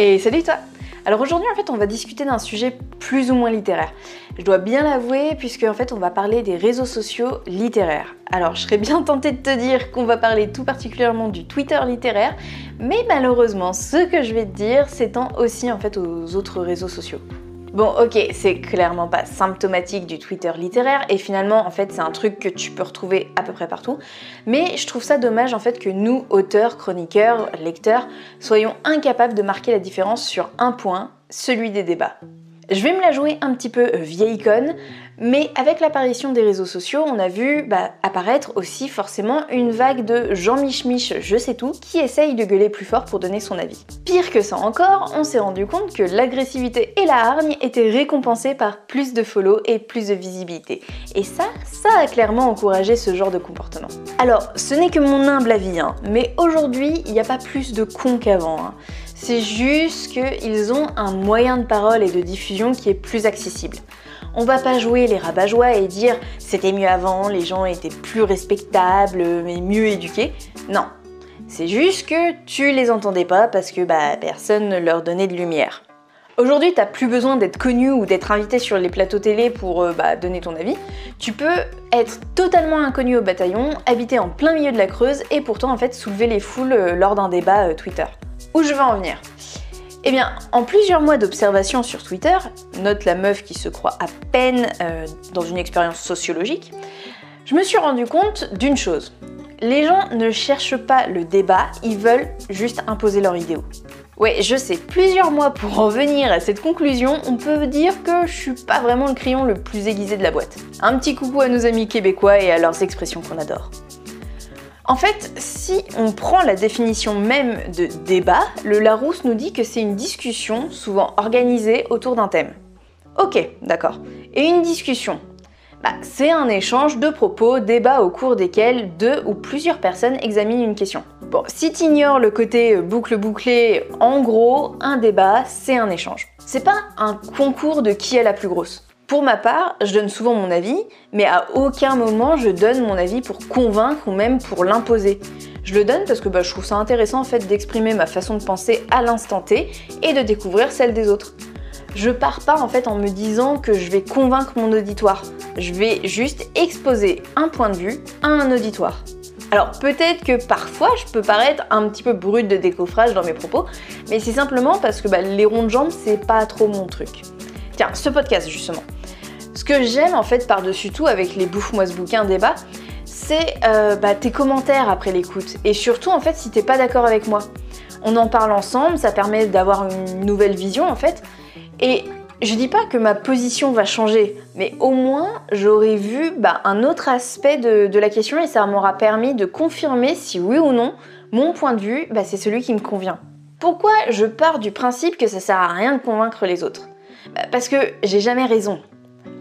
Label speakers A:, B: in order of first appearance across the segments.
A: Et salut toi Alors aujourd'hui en fait on va discuter d'un sujet plus ou moins littéraire. Je dois bien l'avouer puisque en fait on va parler des réseaux sociaux littéraires. Alors je serais bien tentée de te dire qu'on va parler tout particulièrement du Twitter littéraire, mais malheureusement ce que je vais te dire s'étend aussi en fait aux autres réseaux sociaux. Bon, ok, c'est clairement pas symptomatique du Twitter littéraire et finalement, en fait, c'est un truc que tu peux retrouver à peu près partout. Mais je trouve ça dommage en fait que nous, auteurs, chroniqueurs, lecteurs, soyons incapables de marquer la différence sur un point, celui des débats. Je vais me la jouer un petit peu euh, vieille icône, mais avec l'apparition des réseaux sociaux, on a vu bah, apparaître aussi forcément une vague de Jean Mich Mich, je sais tout, qui essaye de gueuler plus fort pour donner son avis. Pire que ça encore, on s'est rendu compte que l'agressivité et la hargne étaient récompensées par plus de follow et plus de visibilité. Et ça, ça a clairement encouragé ce genre de comportement. Alors, ce n'est que mon humble avis, hein, mais aujourd'hui, il n'y a pas plus de cons qu'avant. Hein. C'est juste qu'ils ont un moyen de parole et de diffusion qui est plus accessible. On va pas jouer les rabat et dire c'était mieux avant, les gens étaient plus respectables, mais mieux éduqués. Non. C'est juste que tu les entendais pas parce que bah, personne ne leur donnait de lumière. Aujourd'hui, t'as plus besoin d'être connu ou d'être invité sur les plateaux télé pour euh, bah, donner ton avis. Tu peux être totalement inconnu au bataillon, habiter en plein milieu de la Creuse et pourtant en fait soulever les foules euh, lors d'un débat euh, Twitter. Où je veux en venir? Eh bien, en plusieurs mois d'observation sur Twitter, note la meuf qui se croit à peine euh, dans une expérience sociologique, je me suis rendu compte d'une chose. Les gens ne cherchent pas le débat, ils veulent juste imposer leur idéaux. Ouais, je sais, plusieurs mois pour en venir à cette conclusion, on peut dire que je suis pas vraiment le crayon le plus aiguisé de la boîte. Un petit coucou à nos amis québécois et à leurs expressions qu'on adore. En fait, si on prend la définition même de débat, le Larousse nous dit que c'est une discussion souvent organisée autour d'un thème. Ok, d'accord. Et une discussion? Bah, C'est un échange de propos, débats au cours desquels deux ou plusieurs personnes examinent une question. Bon, si tu ignores le côté boucle bouclée, en gros, un débat, c'est un échange. C'est pas un concours de qui est la plus grosse. Pour ma part, je donne souvent mon avis, mais à aucun moment je donne mon avis pour convaincre ou même pour l'imposer. Je le donne parce que bah, je trouve ça intéressant en fait d'exprimer ma façon de penser à l'instant T et de découvrir celle des autres. Je pars pas en fait en me disant que je vais convaincre mon auditoire. Je vais juste exposer un point de vue à un auditoire. Alors peut-être que parfois je peux paraître un petit peu brute de décoffrage dans mes propos, mais c'est simplement parce que bah, les ronds de jambes c'est pas trop mon truc. Tiens, ce podcast justement. Ce que j'aime en fait par-dessus tout avec les bouffe-moi ce bouquin débat, c'est euh, bah, tes commentaires après l'écoute. Et surtout en fait si t'es pas d'accord avec moi. On en parle ensemble, ça permet d'avoir une nouvelle vision en fait. Et je dis pas que ma position va changer, mais au moins j'aurais vu bah, un autre aspect de, la question et ça m'aura permis de confirmer si oui ou non mon point de vue, bah, c'est celui qui me convient. Pourquoi je pars du principe que ça sert à rien de convaincre les autres? Parce que j'ai jamais raison.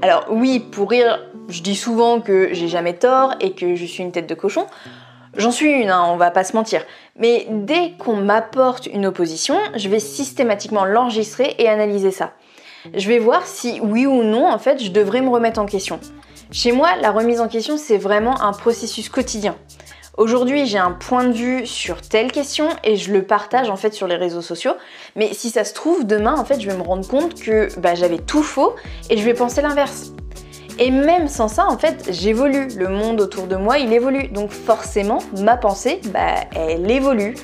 A: Alors oui, pour rire, je dis souvent que j'ai jamais tort et que je suis une tête de cochon. J'en suis une, hein, on va pas se mentir. Mais dès qu'on m'apporte une opposition, je vais systématiquement l'enregistrer et analyser ça. Je vais voir si oui ou non, en fait, je devrais me remettre en question. Chez moi, la remise en question, c'est vraiment un processus quotidien. Aujourd'hui, j'ai un point de vue sur telle question et je le partage en fait sur les réseaux sociaux. Mais si ça se trouve, demain, en fait, je vais me rendre compte que bah, j'avais tout faux et je vais penser l'inverse. Et même sans ça, en fait, j'évolue. Le monde autour de moi, il évolue. Donc forcément, ma pensée, bah, elle évolue.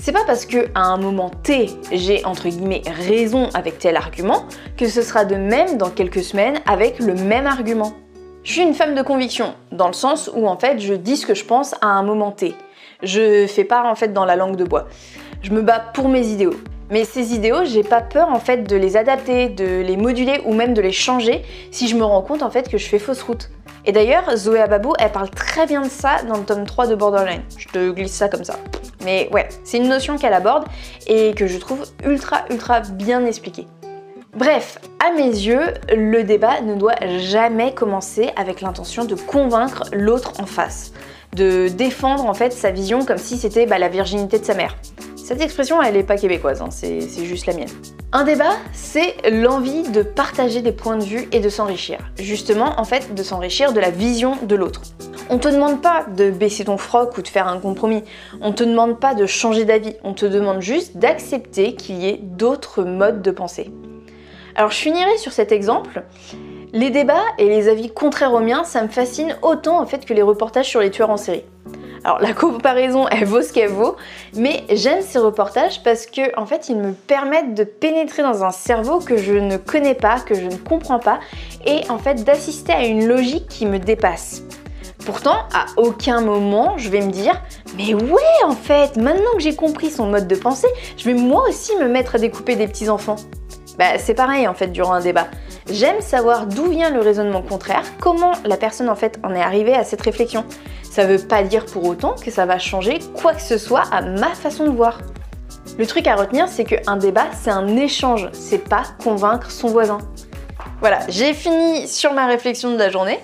A: C'est pas parce que à un moment T, j'ai entre guillemets raison avec tel argument que ce sera de même dans quelques semaines avec le même argument. Je suis une femme de conviction, dans le sens où en fait je dis ce que je pense à un moment T. Je fais part en fait dans la langue de bois. Je me bats pour mes idéaux. Mais ces idéaux, j'ai pas peur en fait de les adapter, de les moduler ou même de les changer si je me rends compte en fait que je fais fausse route. Et d'ailleurs, Zoé Ababou, elle parle très bien de ça dans le tome 3 de Borderline. Je te glisse ça comme ça. Mais ouais, c'est une notion qu'elle aborde et que je trouve ultra ultra bien expliquée. Bref, à mes yeux, le débat ne doit jamais commencer avec l'intention de convaincre l'autre en face, de défendre en fait sa vision comme si c'était bah, la virginité de sa mère. Cette expression, elle n'est pas québécoise, hein, c'est juste la mienne. Un débat, c'est l'envie de partager des points de vue et de s'enrichir. Justement, en fait, de s'enrichir de la vision de l'autre. On te demande pas de baisser ton froc ou de faire un compromis. On te demande pas de changer d'avis. On te demande juste d'accepter qu'il y ait d'autres modes de pensée. Alors je finirai sur cet exemple. Les débats et les avis contraires aux miens, ça me fascine autant en fait que les reportages sur les tueurs en série. Alors la comparaison, elle vaut ce qu'elle vaut, mais j'aime ces reportages parce que en fait, ils me permettent de pénétrer dans un cerveau que je ne connais pas, que je ne comprends pas et en fait d'assister à une logique qui me dépasse. Pourtant, à aucun moment, je vais me dire Mais ouais, en fait, maintenant que j'ai compris son mode de pensée, je vais moi aussi me mettre à découper des petits enfants. Bah, c'est pareil en fait durant un débat. J'aime savoir d'où vient le raisonnement contraire, comment la personne en fait en est arrivée à cette réflexion. Ça veut pas dire pour autant que ça va changer quoi que ce soit à ma façon de voir. Le truc à retenir, c'est qu'un débat, c'est un échange, c'est pas convaincre son voisin. Voilà, j'ai fini sur ma réflexion de la journée.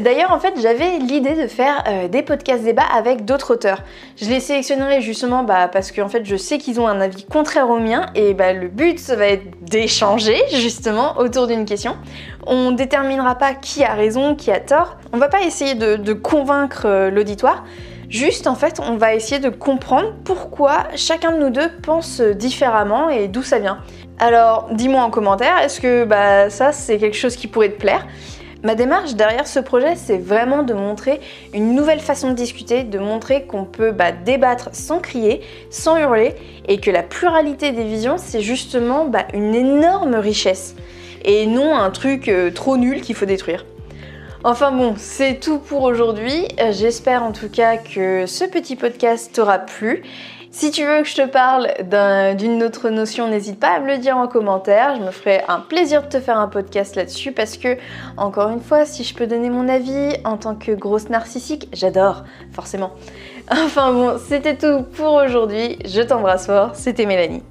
A: D'ailleurs, en fait, j'avais l'idée de faire euh, des podcasts débats avec d'autres auteurs. Je les sélectionnerai justement bah, parce qu'en fait, je sais qu'ils ont un avis contraire au mien et bah, le but, ça va être d'échanger justement autour d'une question. On déterminera pas qui a raison, qui a tort. On va pas essayer de, convaincre euh, l'auditoire. Juste, en fait, on va essayer de comprendre pourquoi chacun de nous deux pense différemment et d'où ça vient. Alors, dis-moi en commentaire, est-ce que bah, ça, c'est quelque chose qui pourrait te plaire? Ma démarche derrière ce projet, c'est vraiment de montrer une nouvelle façon de discuter, de montrer qu'on peut bah, débattre sans crier, sans hurler, et que la pluralité des visions, c'est justement bah, une énorme richesse, et non un truc euh, trop nul qu'il faut détruire. Enfin bon, c'est tout pour aujourd'hui. Euh, j'espère en tout cas que ce petit podcast t'aura plu. Si tu veux que je te parle d'une autre notion, n'hésite pas à me le dire en commentaire. Je me ferai un plaisir de te faire un podcast là-dessus parce que, encore une fois, si je peux donner mon avis en tant que grosse narcissique, j'adore, forcément. Enfin bon, c'était tout pour aujourd'hui. Je t'embrasse fort. C'était Mélanie.